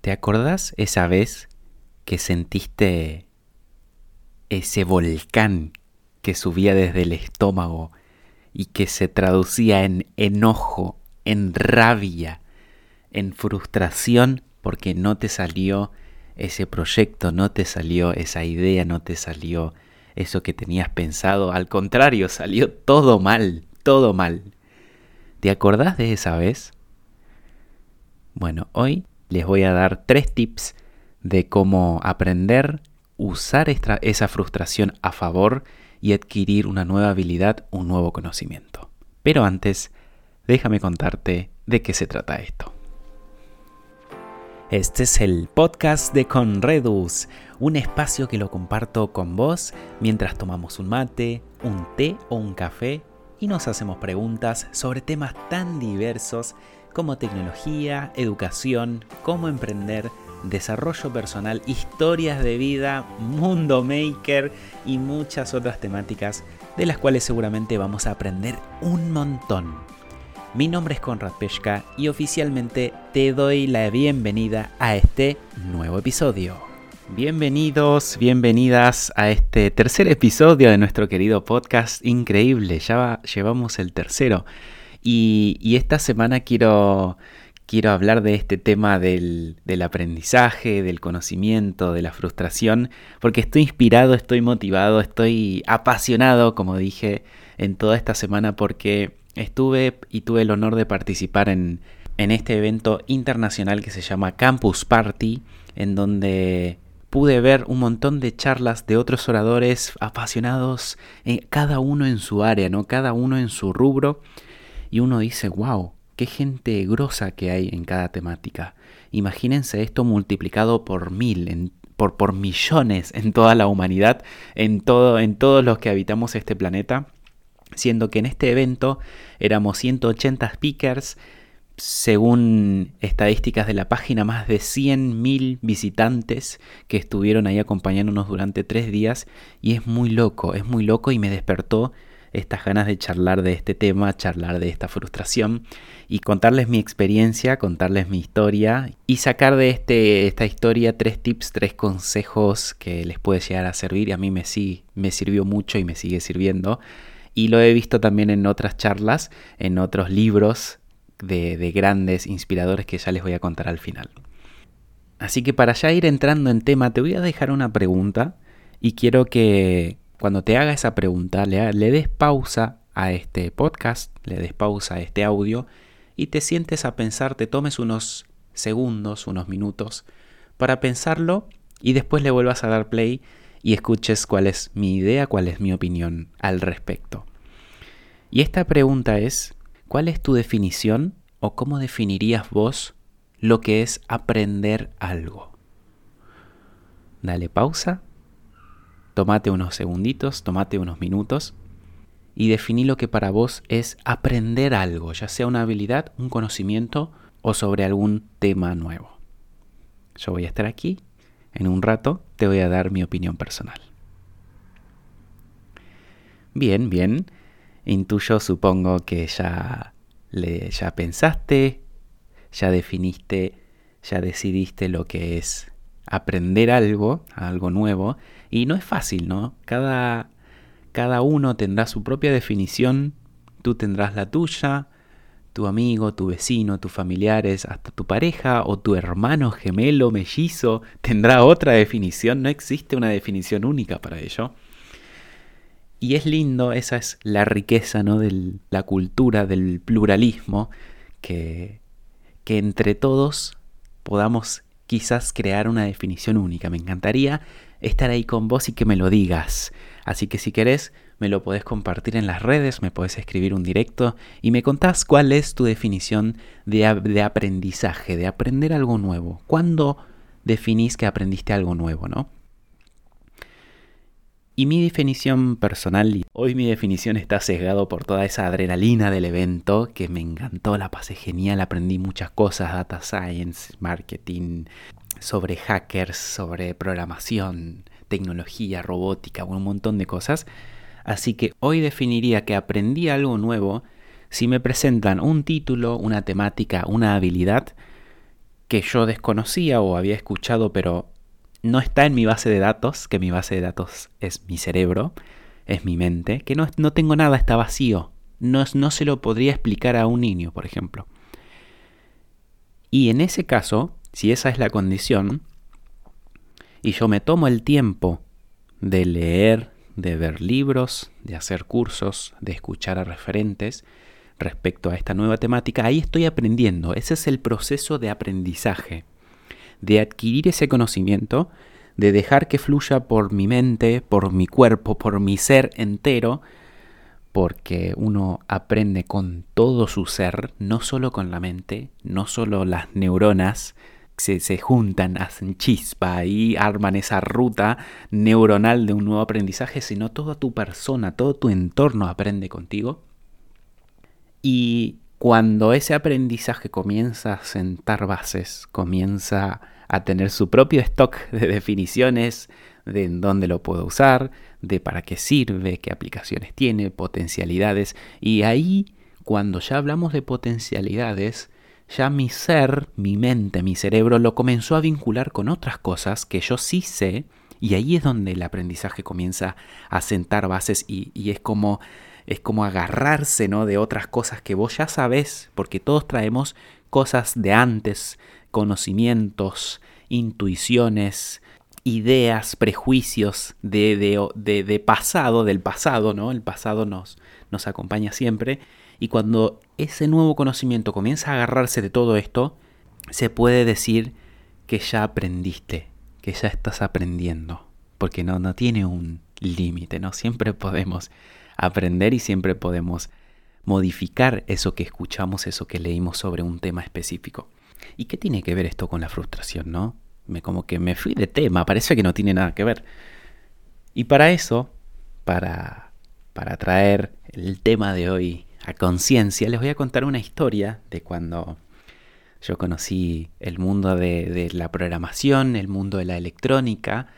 ¿Te acordás esa vez que sentiste ese volcán que subía desde el estómago y que se traducía en enojo, en rabia, en frustración porque no te salió ese proyecto, no te salió esa idea, no te salió eso que tenías pensado, al contrario, salió todo mal, todo mal. ¿Te acordás de esa vez? Bueno, hoy les voy a dar tres tips de cómo aprender, usar esa frustración a favor y adquirir una nueva habilidad, un nuevo conocimiento. Pero antes, déjame contarte de qué se trata esto. Este es el podcast de Conredus, un espacio que lo comparto con vos mientras tomamos un mate, un té o un café y nos hacemos preguntas sobre temas tan diversos como tecnología, educación, cómo emprender, desarrollo personal, historias de vida, mundo maker y muchas otras temáticas de las cuales seguramente vamos a aprender un montón. Mi nombre es Conrad Peshka y oficialmente te doy la bienvenida a este nuevo episodio. Bienvenidos, bienvenidas a este tercer episodio de nuestro querido podcast increíble. Ya llevamos el tercero. Y, esta semana quiero, quiero hablar de este tema del, del, aprendizaje, del conocimiento, de la frustración, porque estoy inspirado, estoy motivado, estoy apasionado, como dije, en toda esta semana, porque estuve y tuve el honor de participar en, en este evento internacional que se llama Campus Party, en donde pude ver un montón de charlas de otros oradores apasionados, eh, cada uno en su área, ¿no? Cada uno en su rubro y uno dice, wow, qué gente grosa que hay en cada temática. Imagínense esto multiplicado por mil, por, por millones en toda la humanidad, en, todo, en todos los que habitamos este planeta, siendo que en este evento éramos 180 speakers, según estadísticas de la página, más de 100.000 visitantes que estuvieron ahí acompañándonos durante tres días y es muy loco, es muy loco y me despertó estas ganas de charlar de este tema, charlar de esta frustración y contarles mi experiencia, contarles mi historia y sacar de este, esta historia tres tips, tres consejos que les puede llegar a servir y a mí me, sí, me sirvió mucho y me sigue sirviendo. Y lo he visto también en otras charlas, en otros libros de, de grandes inspiradores que ya les voy a contar al final. Así que para ya ir entrando en tema, te voy a dejar una pregunta y quiero que, cuando te haga esa pregunta, le, des pausa a este podcast, le des pausa a este audio y te sientes a pensar, te tomes unos segundos, unos minutos para pensarlo y después le vuelvas a dar play y escuches cuál es mi idea, cuál es mi opinión al respecto. Y esta pregunta es, ¿cuál es tu definición o cómo definirías vos lo que es aprender algo? Dale pausa Tómate unos segunditos, tómate unos minutos y definí lo que para vos es aprender algo, ya sea una habilidad, un conocimiento o sobre algún tema nuevo. Yo voy a estar aquí, en un rato te voy a dar mi opinión personal. Bien, bien. Intuyo, supongo que ya, le, ya pensaste, ya definiste, ya decidiste lo que es aprender algo, algo nuevo, y no es fácil, ¿no? Cada, cada uno tendrá su propia definición, tú tendrás la tuya, tu amigo, tu vecino, tus familiares, hasta tu pareja o tu hermano gemelo, mellizo, tendrá otra definición, no existe una definición única para ello. Y es lindo, esa es la riqueza ¿no? de la cultura, del pluralismo, que, que entre todos podamos quizás crear una definición única. Me encantaría estar ahí con vos y que me lo digas. Así que si querés, me lo podés compartir en las redes, me podés escribir un directo y me contás cuál es tu definición de, aprendizaje, de aprender algo nuevo. ¿Cuándo definís que aprendiste algo nuevo, no? Y mi definición personal, hoy mi definición está sesgado por toda esa adrenalina del evento que me encantó, la pasé genial, aprendí muchas cosas, data science, marketing, sobre hackers, sobre programación, tecnología, robótica, un montón de cosas. Así que hoy definiría que aprendí algo nuevo si me presentan un título, una temática, una habilidad que yo desconocía o había escuchado, pero no está en mi base de datos, que mi base de datos es mi cerebro, es mi mente, que no, no tengo nada, está vacío. No, no se lo podría explicar a un niño, por ejemplo. Y en ese caso, si esa es la condición, y yo me tomo el tiempo de leer, de ver libros, de hacer cursos, de escuchar a referentes respecto a esta nueva temática, ahí estoy aprendiendo. Ese es el proceso de aprendizaje, de adquirir ese conocimiento, de dejar que fluya por mi mente, por mi cuerpo, por mi ser entero, porque uno aprende con todo su ser, no solo con la mente, no solo las neuronas, se, se, juntan, hacen chispa y arman esa ruta neuronal de un nuevo aprendizaje, sino toda tu persona, todo tu entorno aprende contigo. Y cuando ese aprendizaje comienza a sentar bases, comienza a tener su propio stock de definiciones, de en dónde lo puedo usar, de para qué sirve, qué aplicaciones tiene, potencialidades, y ahí, cuando ya hablamos de potencialidades, ya mi ser, mi mente, mi cerebro lo comenzó a vincular con otras cosas que yo sí sé y ahí es donde el aprendizaje comienza a sentar bases y, es como es como agarrarse ¿no? de otras cosas que vos ya sabés, porque todos traemos cosas de antes, conocimientos, intuiciones, ideas, prejuicios de, de, de, pasado, del pasado, ¿no? El pasado nos, nos acompaña siempre y cuando ese nuevo conocimiento comienza a agarrarse de todo esto, se puede decir que ya aprendiste, que ya estás aprendiendo, porque no, no tiene un límite, ¿no? Siempre podemos aprender y siempre podemos modificar eso que escuchamos, eso que leímos sobre un tema específico. ¿Y qué tiene que ver esto con la frustración, no? Me como que me fui de tema, parece que no tiene nada que ver. Y para eso, para para traer el tema de hoy a conciencia, les voy a contar una historia de cuando yo conocí el mundo de, la programación, el mundo de la electrónica,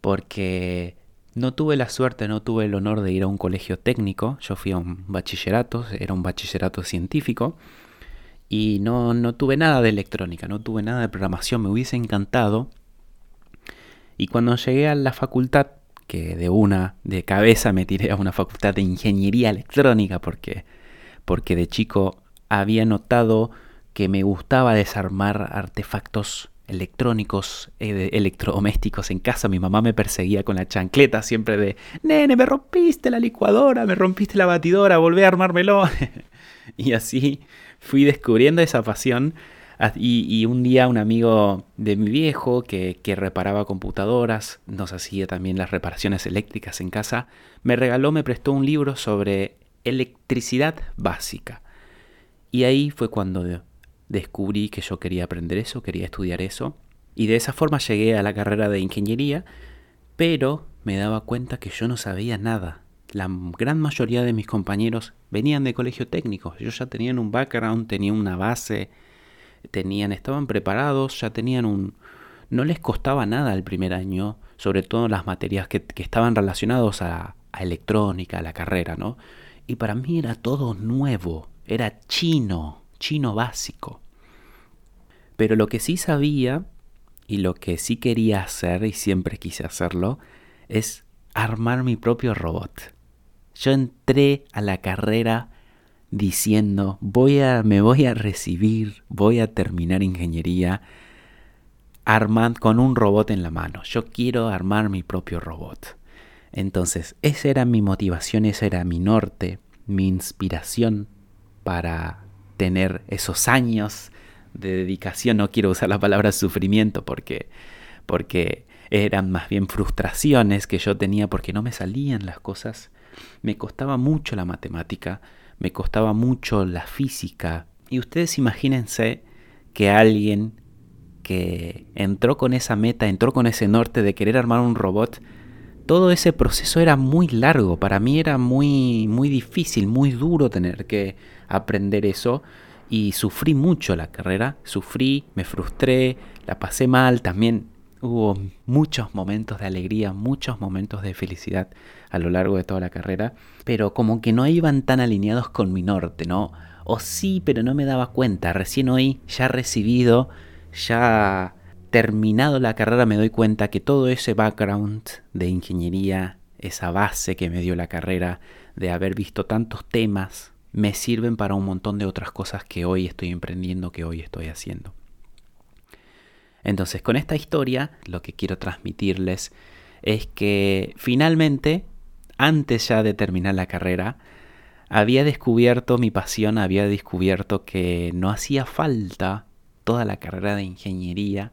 porque no tuve la suerte, no tuve el honor de ir a un colegio técnico, yo fui a un bachillerato, era un bachillerato científico, y no, no tuve nada de electrónica, no tuve nada de programación, me hubiese encantado. Y cuando llegué a la facultad que de una, de cabeza me tiré a una facultad de ingeniería electrónica porque, porque de chico había notado que me gustaba desarmar artefactos electrónicos, eh, electrodomésticos en casa. Mi mamá me perseguía con la chancleta siempre de, nene, me rompiste la licuadora, me rompiste la batidora, volvé a armármelo. y así fui descubriendo esa pasión Ah, y, un día un amigo de mi viejo que, reparaba computadoras, nos hacía también las reparaciones eléctricas en casa, me regaló, me prestó un libro sobre electricidad básica. Y ahí fue cuando descubrí que yo quería aprender eso, quería estudiar eso. Y de esa forma llegué a la carrera de ingeniería, pero me daba cuenta que yo no sabía nada. La gran mayoría de mis compañeros venían de colegio técnico, ellos ya tenían un background, tenían una base, tenían, estaban preparados, ya tenían un... No les costaba nada el primer año, sobre todo las materias que, estaban relacionadas a, a electrónica, a la carrera, ¿no? Y para mí era todo nuevo, era chino, chino básico. Pero lo que sí sabía y lo que sí quería hacer y siempre quise hacerlo es armar mi propio robot. Yo entré a la carrera diciendo, voy a, me voy a recibir, voy a terminar ingeniería armando con un robot en la mano. Yo quiero armar mi propio robot. Entonces, esa era mi motivación, ese era mi norte, mi inspiración para tener esos años de dedicación. No quiero usar la palabra sufrimiento porque, porque eran más bien frustraciones que yo tenía porque no me salían las cosas. Me costaba mucho la matemática, me costaba mucho la física. Y ustedes imagínense que alguien que entró con esa meta, entró con ese norte de querer armar un robot, todo ese proceso era muy largo, para mí era muy muy difícil, muy duro tener que aprender eso. Y sufrí mucho la carrera, sufrí, me frustré, la pasé mal, también hubo muchos momentos de alegría, muchos momentos de felicidad a lo largo de toda la carrera, pero como que no iban tan alineados con mi norte, ¿no? O sí, pero no me daba cuenta, recién hoy, ya recibido, ya terminado la carrera me doy cuenta que todo ese background de ingeniería, esa base que me dio la carrera, de haber visto tantos temas, me sirven para un montón de otras cosas que hoy estoy emprendiendo, que hoy estoy haciendo. Entonces, con esta historia, lo que quiero transmitirles es que finalmente, antes ya de terminar la carrera, había descubierto mi pasión, había descubierto que no hacía falta toda la carrera de ingeniería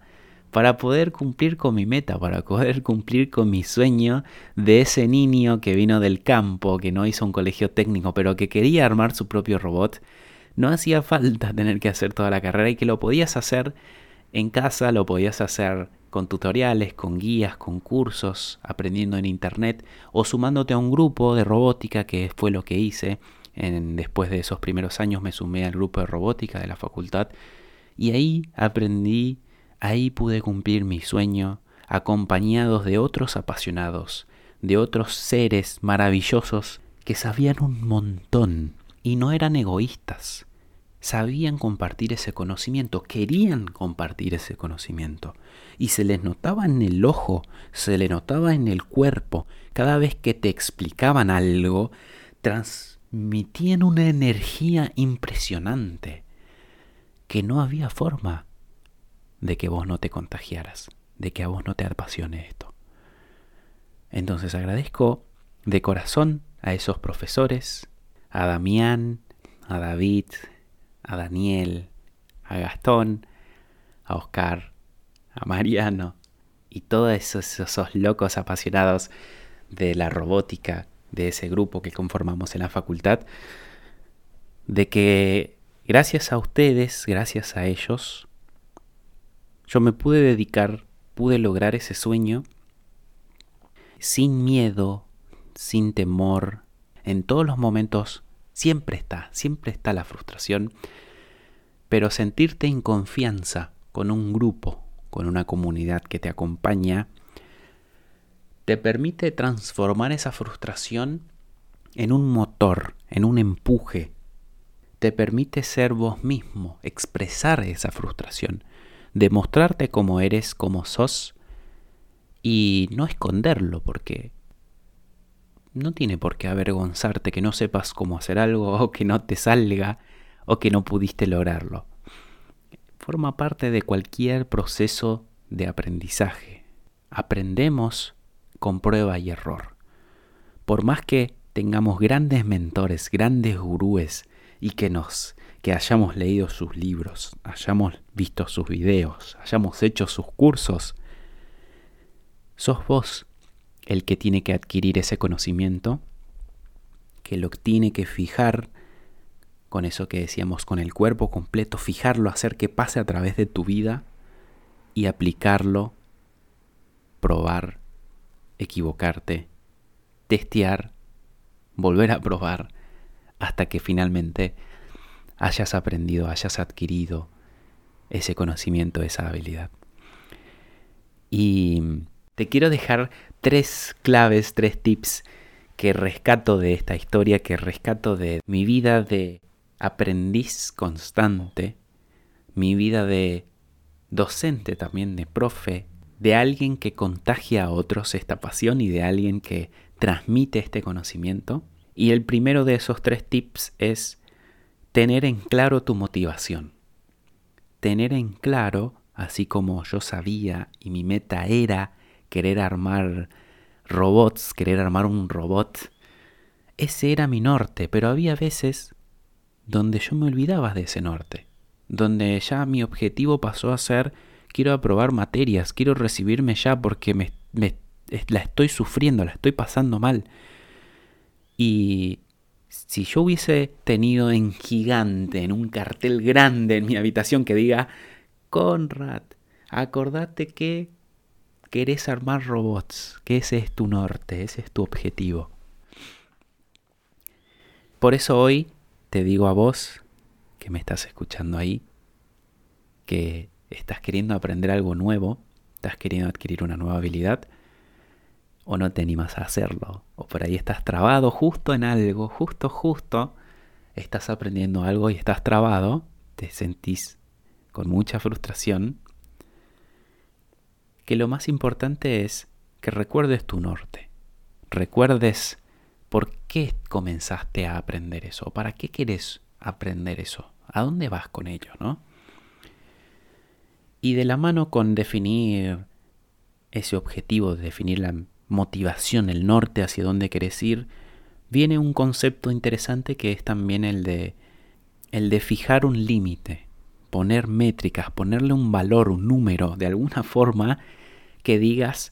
para poder cumplir con mi meta, para poder cumplir con mi sueño de ese niño que vino del campo, que no hizo un colegio técnico, pero que quería armar su propio robot. No hacía falta tener que hacer toda la carrera y que lo podías hacer en casa, lo podías hacer con tutoriales, con guías, con cursos, aprendiendo en internet o sumándote a un grupo de robótica, que fue lo que hice. En, después de esos primeros años me sumé al grupo de robótica de la facultad y ahí aprendí, ahí pude cumplir mi sueño, acompañados de otros apasionados, de otros seres maravillosos que sabían un montón y no eran egoístas. Sabían compartir ese conocimiento, querían compartir ese conocimiento y se les notaba en el ojo, se le notaba en el cuerpo. Cada vez que te explicaban algo, transmitían una energía impresionante que no había forma de que vos no te contagiaras, de que a vos no te apasione esto. Entonces agradezco de corazón a esos profesores, a Damián, a David, a Daniel, a Gastón, a Oscar, a Mariano y todos esos, esos locos apasionados de la robótica, de ese grupo que conformamos en la facultad, de que gracias a ustedes, gracias a ellos, yo me pude dedicar, pude lograr ese sueño sin miedo, sin temor. En todos los momentos siempre está, siempre está la frustración, pero sentirte en confianza con un grupo, con una comunidad que te acompaña, te permite transformar esa frustración en un motor, en un empuje. Te permite ser vos mismo, expresar esa frustración, demostrarte como eres, como sos y no esconderlo porque no tiene por qué avergonzarte que no sepas cómo hacer algo o que no te salga o que no pudiste lograrlo forma parte de cualquier proceso de aprendizaje. Aprendemos con prueba y error. Por más que tengamos grandes mentores, grandes gurúes y que nos que hayamos leído sus libros, hayamos visto sus videos, hayamos hecho sus cursos, sos vos el que tiene que adquirir ese conocimiento, que lo tiene que fijar con eso que decíamos, con el cuerpo completo, fijarlo, hacer que pase a través de tu vida y aplicarlo, probar, equivocarte, testear, volver a probar, hasta que finalmente hayas aprendido, hayas adquirido ese conocimiento, esa habilidad. Y te quiero dejar tres claves, tres tips que rescato de esta historia, que rescato de mi vida de aprendiz constante, mi vida de docente también, de profe, de alguien que contagia a otros esta pasión y de alguien que transmite este conocimiento. Y el primero de esos tres tips es tener en claro tu motivación. Tener en claro, así como yo sabía y mi meta era querer armar robots, querer armar un robot, ese era mi norte, pero había veces donde yo me olvidaba de ese norte, donde ya mi objetivo pasó a ser quiero aprobar materias, quiero recibirme ya porque me, la estoy sufriendo, la estoy pasando mal. Y si yo hubiese tenido en gigante, en un cartel grande en mi habitación que diga, Conrad, acordate que querés armar robots, que ese es tu norte, ese es tu objetivo. Por eso hoy te digo a vos que me estás escuchando ahí, que estás queriendo aprender algo nuevo, estás queriendo adquirir una nueva habilidad, o no te animas a hacerlo, o por ahí estás trabado justo en algo, justo, justo, estás aprendiendo algo y estás trabado, te sentís con mucha frustración que lo más importante es que recuerdes tu norte. Recuerdes por qué comenzaste a aprender eso, para qué quieres aprender eso, a dónde vas con ello, ¿no? Y de la mano con definir ese objetivo, de definir la motivación, el norte hacia dónde querés ir, viene un concepto interesante que es también el de el de fijar un límite, poner métricas, ponerle un valor, un número, de alguna forma que digas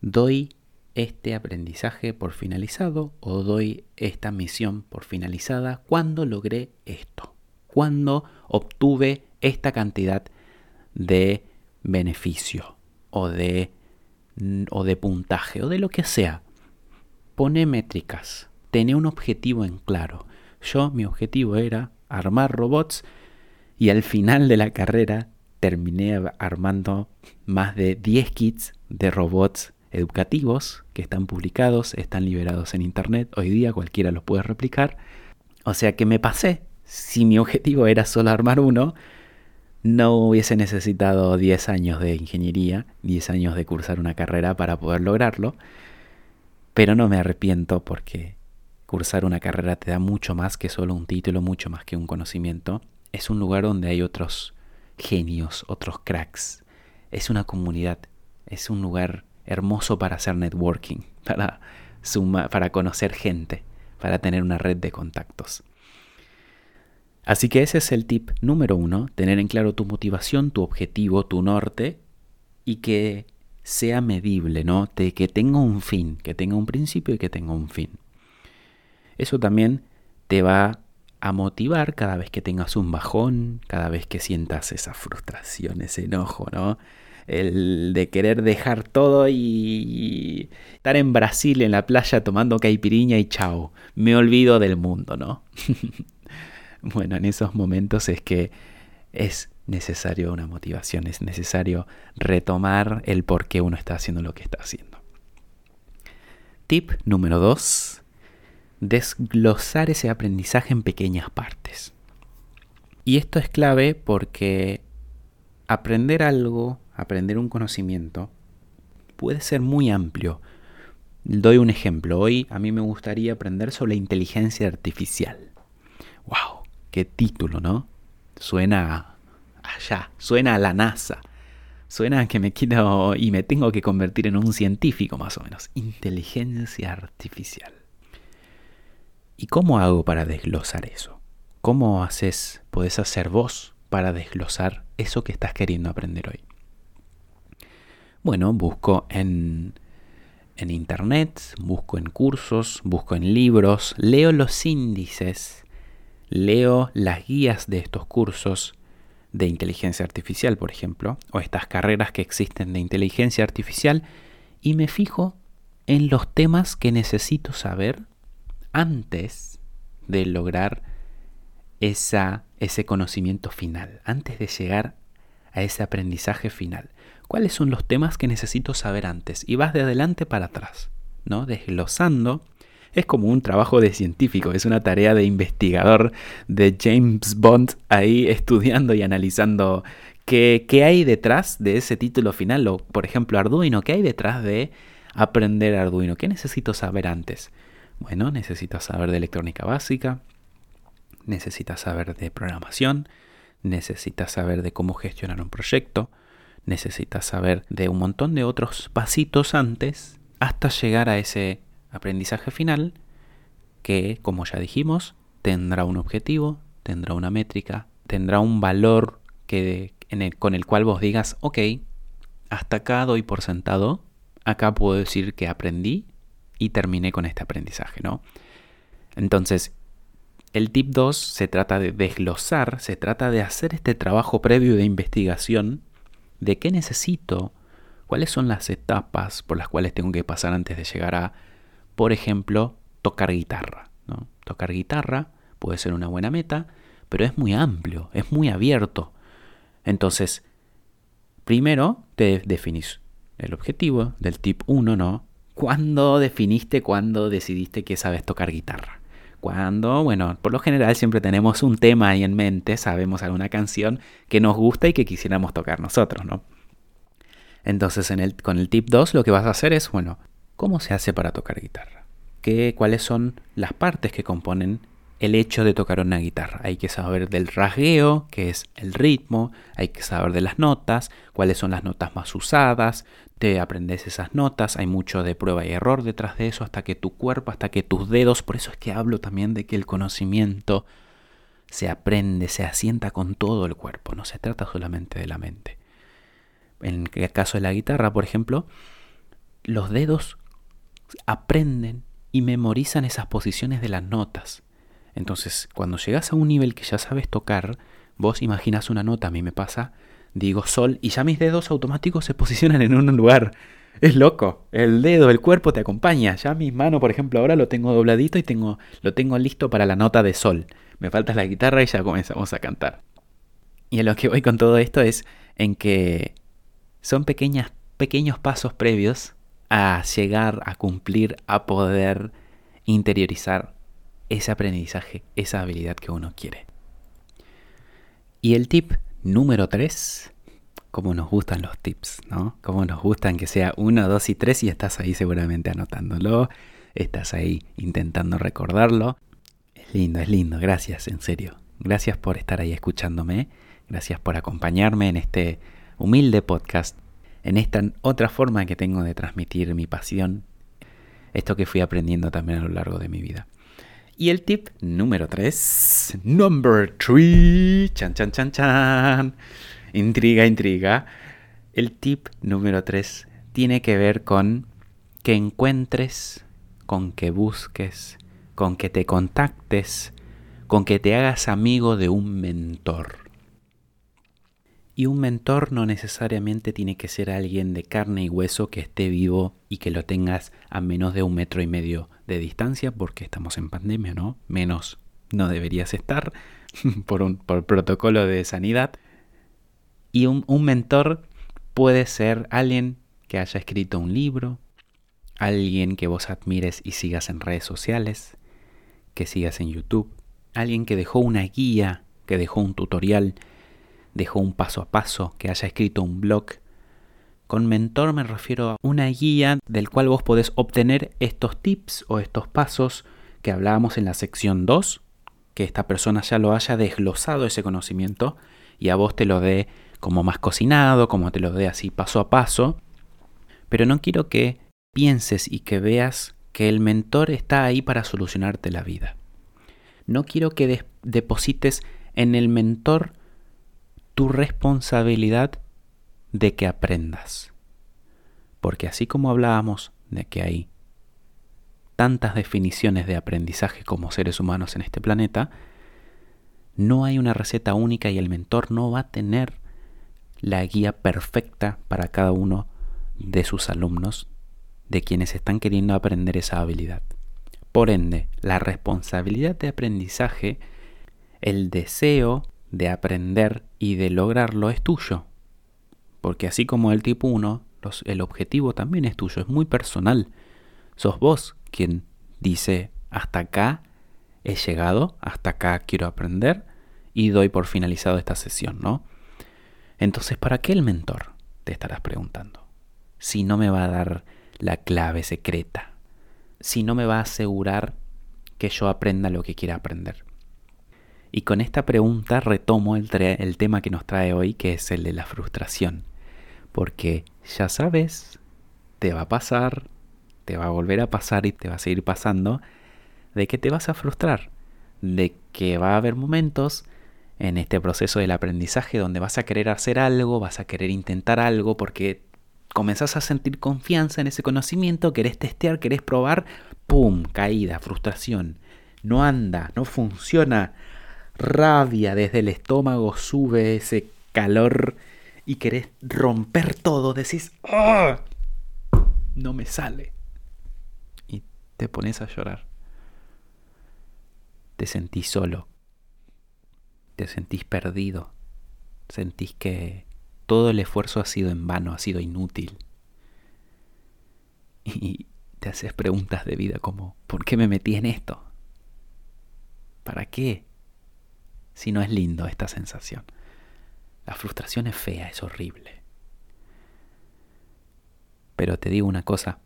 doy este aprendizaje por finalizado o doy esta misión por finalizada. Cuando logré esto, cuando obtuve esta cantidad de beneficio o de, o de puntaje o de lo que sea. Pone métricas, tené un objetivo en claro. Yo mi objetivo era armar robots y al final de la carrera terminé armando más de 10 kits de robots educativos que están publicados, están liberados en internet. Hoy día cualquiera los puede replicar. O sea que me pasé. Si mi objetivo era solo armar uno, no hubiese necesitado 10 años de ingeniería, 10 años de cursar una carrera para poder lograrlo. Pero no me arrepiento porque cursar una carrera te da mucho más que solo un título, mucho más que un conocimiento. Es un lugar donde hay otros genios, otros cracks. Es una comunidad, es un lugar hermoso para hacer networking, para, para conocer gente, para tener una red de contactos. Así que ese es el tip número uno, tener en claro tu motivación, tu objetivo, tu norte y que sea medible, ¿no? que tenga un fin, que tenga un principio y que tenga un fin. Eso también te va a motivar cada vez que tengas un bajón, cada vez que sientas esa frustración, ese enojo, ¿no? El de querer dejar todo y estar en Brasil en la playa tomando caipiriña y chao, me olvido del mundo, ¿no? Bueno, en esos momentos es que es necesario una motivación, es necesario retomar el por qué uno está haciendo lo que está haciendo. Tip número 2. Desglosar ese aprendizaje en pequeñas partes. Y esto es clave porque aprender algo, aprender un conocimiento, puede ser muy amplio. Doy un ejemplo. Hoy a mí me gustaría aprender sobre inteligencia artificial. ¡Wow! Qué título, ¿no? Suena allá, suena a la NASA. Suena a que me quiero y me tengo que convertir en un científico más o menos. Inteligencia artificial. ¿Y cómo hago para desglosar eso? ¿Cómo haces, podés hacer vos para desglosar eso que estás queriendo aprender hoy? Bueno, busco en, en internet, busco en cursos, busco en libros, leo los índices leo las guías de estos cursos de inteligencia artificial, por ejemplo, o estas carreras que existen de inteligencia artificial, y me fijo en los temas que necesito saber antes de lograr esa, ese conocimiento final, antes de llegar a ese aprendizaje final. ¿Cuáles son los temas que necesito saber antes? Y vas de adelante para atrás, ¿no? Desglosando es como un trabajo de científico, es una tarea de investigador de James Bond ahí estudiando y analizando qué, qué hay detrás de ese título final, o por ejemplo Arduino, qué hay detrás de aprender Arduino, qué necesito saber antes. Bueno, necesitas saber de electrónica básica, necesitas saber de programación, necesitas saber de cómo gestionar un proyecto, necesitas saber de un montón de otros pasitos antes hasta llegar a ese aprendizaje final que, como ya dijimos, tendrá un objetivo, tendrá una métrica, tendrá un valor que, con el cual vos digas, ok, hasta acá doy por sentado, acá puedo decir que aprendí y terminé con este aprendizaje, ¿no? Entonces, el tip 2 se trata de desglosar, se trata de hacer este trabajo previo de investigación de qué necesito, cuáles son las etapas por las cuales tengo que pasar antes de llegar a por ejemplo, tocar guitarra. ¿no? Tocar guitarra puede ser una buena meta, pero es muy amplio, es muy abierto. Entonces, primero te definís el objetivo del tip 1, ¿no? ¿Cuándo definiste, cuándo decidiste que sabes tocar guitarra? Cuando, bueno, por lo general siempre tenemos un tema ahí en mente, sabemos alguna canción que nos gusta y que quisiéramos tocar nosotros, ¿no? Entonces en el, con el tip 2 lo que vas a hacer es, bueno, ¿cómo se hace para tocar guitarra? ¿Qué, ¿Cuáles son las partes que componen el hecho de tocar una guitarra? Hay que saber del rasgueo, que es el ritmo, hay que saber de las notas, cuáles son las notas más usadas, te aprendes esas notas, hay mucho de prueba y error detrás de eso, hasta que tu cuerpo, hasta que tus dedos, por eso es que hablo también de que el conocimiento se aprende, se asienta con todo el cuerpo, no se trata solamente de la mente. En el caso de la guitarra, por ejemplo, los dedos aprenden y memorizan esas posiciones de las notas. Entonces, cuando llegas a un nivel que ya sabes tocar, vos imaginas una nota, a mí me pasa, digo sol y ya mis dedos automáticos se posicionan en un lugar. Es loco. El dedo, el cuerpo te acompaña. Ya mi mano, por ejemplo, ahora lo tengo dobladito y tengo, lo tengo listo para la nota de sol. Me falta la guitarra y ya comenzamos a cantar. Y a lo que voy con todo esto es en que son pequeñas, pequeños pasos previos a llegar a cumplir, a poder interiorizar ese aprendizaje, esa habilidad que uno quiere. Y el tip número 3, como nos gustan los tips, ¿no? Como nos gustan que sea 1, 2 y 3 y estás ahí seguramente anotándolo, estás ahí intentando recordarlo. Es lindo, es lindo, gracias, en serio. Gracias por estar ahí escuchándome, gracias por acompañarme en este humilde podcast, en esta otra forma que tengo de transmitir mi pasión, esto que fui aprendiendo también a lo largo de mi vida. Y el tip número 3, number 3, chan chan chan chan, intriga, intriga. El tip número 3 tiene que ver con que encuentres, con que busques, con que te contactes, con que te hagas amigo de un mentor. Y un mentor no necesariamente tiene que ser alguien de carne y hueso que esté vivo y que lo tengas a menos de un metro y medio de distancia, porque estamos en pandemia, ¿no? Menos no deberías estar por protocolo de sanidad. Y un, un mentor puede ser alguien que haya escrito un libro, alguien que vos admires y sigas en redes sociales, que sigas en YouTube, alguien que dejó una guía, que dejó un tutorial dejó un paso a paso, que haya escrito un blog. Con mentor me refiero a una guía del cual vos podés obtener estos tips o estos pasos que hablábamos en la sección 2, que esta persona ya lo haya desglosado ese conocimiento y a vos te lo dé como más cocinado, como te lo dé así paso a paso. Pero no quiero que pienses y que veas que el mentor está ahí para solucionarte la vida. No quiero que deposites en el mentor tu responsabilidad de que aprendas. Porque así como hablábamos de que hay tantas definiciones de aprendizaje como seres humanos en este planeta, no hay una receta única y el mentor no va a tener la guía perfecta para cada uno de sus alumnos, de quienes están queriendo aprender esa habilidad. Por ende, la responsabilidad de aprendizaje, el deseo de aprender y de lograrlo es tuyo. Porque así como el tipo 1, el objetivo también es tuyo, es muy personal. Sos vos quien dice, hasta acá he llegado, hasta acá quiero aprender y doy por finalizado esta sesión, ¿no? Entonces, ¿para qué el mentor? Te estarás preguntando. Si no me va a dar la clave secreta, si no me va a asegurar que yo aprenda lo que quiera aprender. Y con esta pregunta retomo el, tema que nos trae hoy, que es el de la frustración. Porque ya sabes, te va a pasar, te va a volver a pasar y te va a seguir pasando, de que te vas a frustrar, de que va a haber momentos en este proceso del aprendizaje donde vas a querer hacer algo, vas a querer intentar algo porque comenzás a sentir confianza en ese conocimiento, querés testear, querés probar, ¡pum! Caída, frustración. No anda, no funciona rabia desde el estómago sube ese calor y querés romper todo, decís, ¡Ah! no me sale. Y te pones a llorar. Te sentís solo. Te sentís perdido. Sentís que todo el esfuerzo ha sido en vano, ha sido inútil. Y te haces preguntas de vida como, ¿por qué me metí en esto? ¿Para qué? Si no es lindo esta sensación. La frustración es fea, es horrible. Pero te digo una cosa,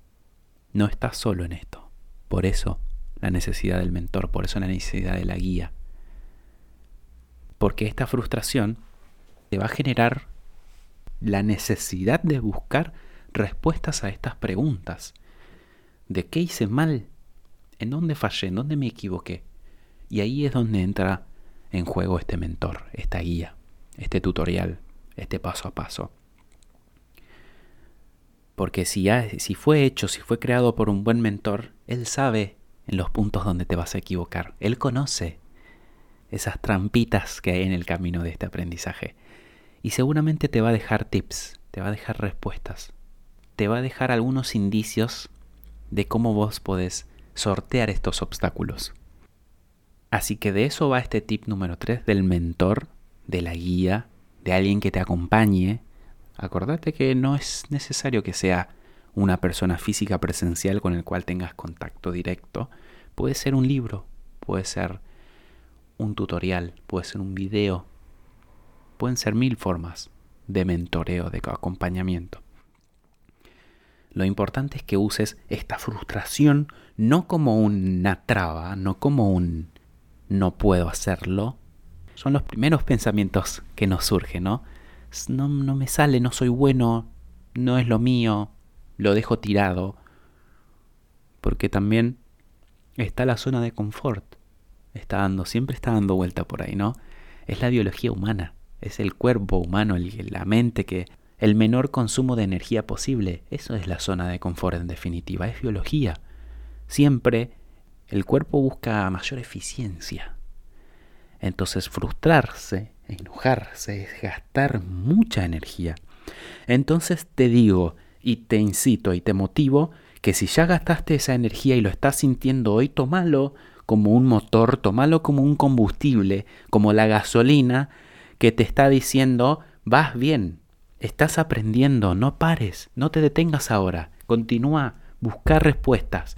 no estás solo en esto. Por eso la necesidad del mentor, por eso la necesidad de la guía. Porque esta frustración te va a generar la necesidad de buscar respuestas a estas preguntas. ¿De qué hice mal? ¿En dónde fallé? ¿En dónde me equivoqué? Y ahí es donde entra en juego este mentor, esta guía, este tutorial, este paso a paso. Porque si, si fue hecho, si fue creado por un buen mentor, él sabe en los puntos donde te vas a equivocar. Él conoce esas trampitas que hay en el camino de este aprendizaje. Y seguramente te va a dejar tips, te va a dejar respuestas, te va a dejar algunos indicios de cómo vos podés sortear estos obstáculos. Así que de eso va este tip número 3 del mentor, de la guía, de alguien que te acompañe. Acordate que no es necesario que sea una persona física presencial con el cual tengas contacto directo. Puede ser un libro, puede ser un tutorial, puede ser un video. Pueden ser mil formas de mentoreo, de acompañamiento. Lo importante es que uses esta frustración no como una traba, no como un no puedo hacerlo. Son los primeros pensamientos que nos surgen, ¿no? No, no me sale, no soy bueno, no es lo mío, lo dejo tirado. Porque también está la zona de confort. Está dando, siempre está dando vuelta por ahí, ¿no? Es la biología humana, es el cuerpo humano, la mente que el menor consumo de energía posible. Eso es la zona de confort en definitiva, es biología. Siempre el cuerpo busca mayor eficiencia. Entonces frustrarse, enojarse, es gastar mucha energía. Entonces te digo, y te incito y te motivo que si ya gastaste esa energía y lo estás sintiendo hoy, tómalo como un motor, tómalo como un combustible, como la gasolina que te está diciendo, vas bien, estás aprendiendo, no pares, no te detengas ahora, continúa, buscar respuestas,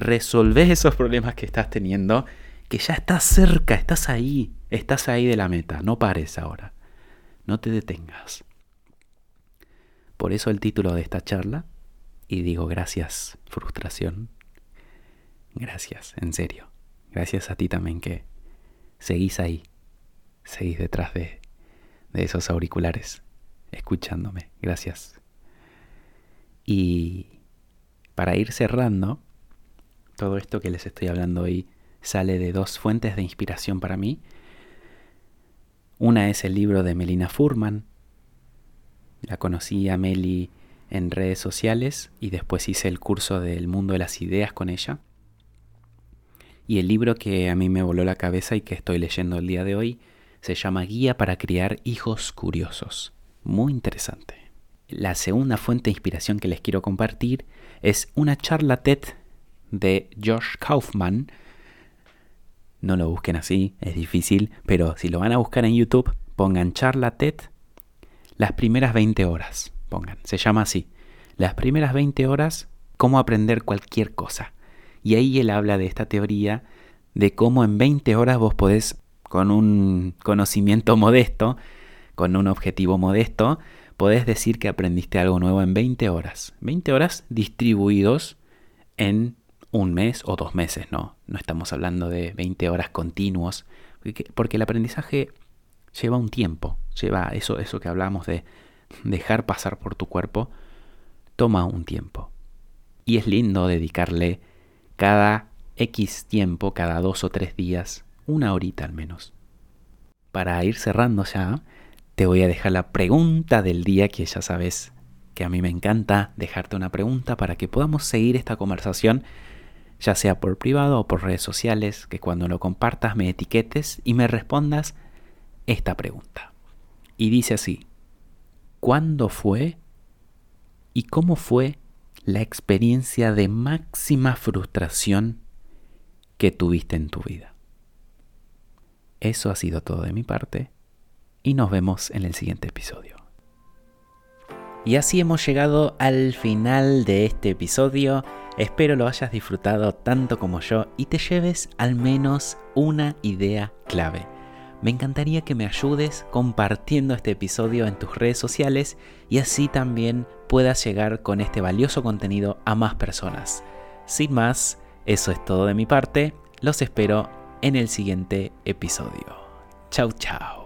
resolver esos problemas que estás teniendo, que ya estás cerca, estás ahí, estás ahí de la meta, no pares ahora, no te detengas. Por eso el título de esta charla, y digo gracias, frustración. Gracias, en serio. Gracias a ti también que seguís ahí, seguís detrás de, de esos auriculares, escuchándome. Gracias. Y para ir cerrando, todo esto que les estoy hablando hoy sale de dos fuentes de inspiración para mí. Una es el libro de Melina Furman, la conocí a Meli en redes sociales y después hice el curso del mundo de las ideas con ella. Y el libro que a mí me voló la cabeza y que estoy leyendo el día de hoy se llama Guía para criar hijos curiosos. Muy interesante. La segunda fuente de inspiración que les quiero compartir es una charla TED de Josh Kaufman. No lo busquen así, es difícil, pero si lo van a buscar en YouTube, pongan charla TED las primeras 20 horas, pongan, se llama así. Las primeras 20 horas, cómo aprender cualquier cosa. Y ahí él habla de esta teoría de cómo en 20 horas vos podés, con un conocimiento modesto, con un objetivo modesto, podés decir que aprendiste algo nuevo en 20 horas. 20 horas distribuidos en un mes o dos meses, no. No estamos hablando de 20 horas continuos, porque el aprendizaje lleva un tiempo, lleva eso, eso que hablamos de dejar pasar por tu cuerpo, toma un tiempo. Y es lindo dedicarle cada X tiempo, cada dos o tres días, una horita al menos. Para ir cerrando ya, te voy a dejar la pregunta del día que ya sabes que a mí me encanta dejarte una pregunta para que podamos seguir esta conversación, ya sea por privado o por redes sociales, que cuando lo compartas me etiquetes y me respondas esta pregunta. Y dice así, ¿cuándo fue y cómo fue la experiencia de máxima frustración que tuviste en tu vida? Eso ha sido todo de mi parte y nos vemos en el siguiente episodio. Y así hemos llegado al final de este episodio. Espero lo hayas disfrutado tanto como yo y te lleves al menos una idea clave me encantaría que me ayudes compartiendo este episodio en tus redes sociales y así también puedas llegar con este valioso contenido a más personas. Sin más, eso es todo de mi parte. Los espero en el siguiente episodio. Chau, chau.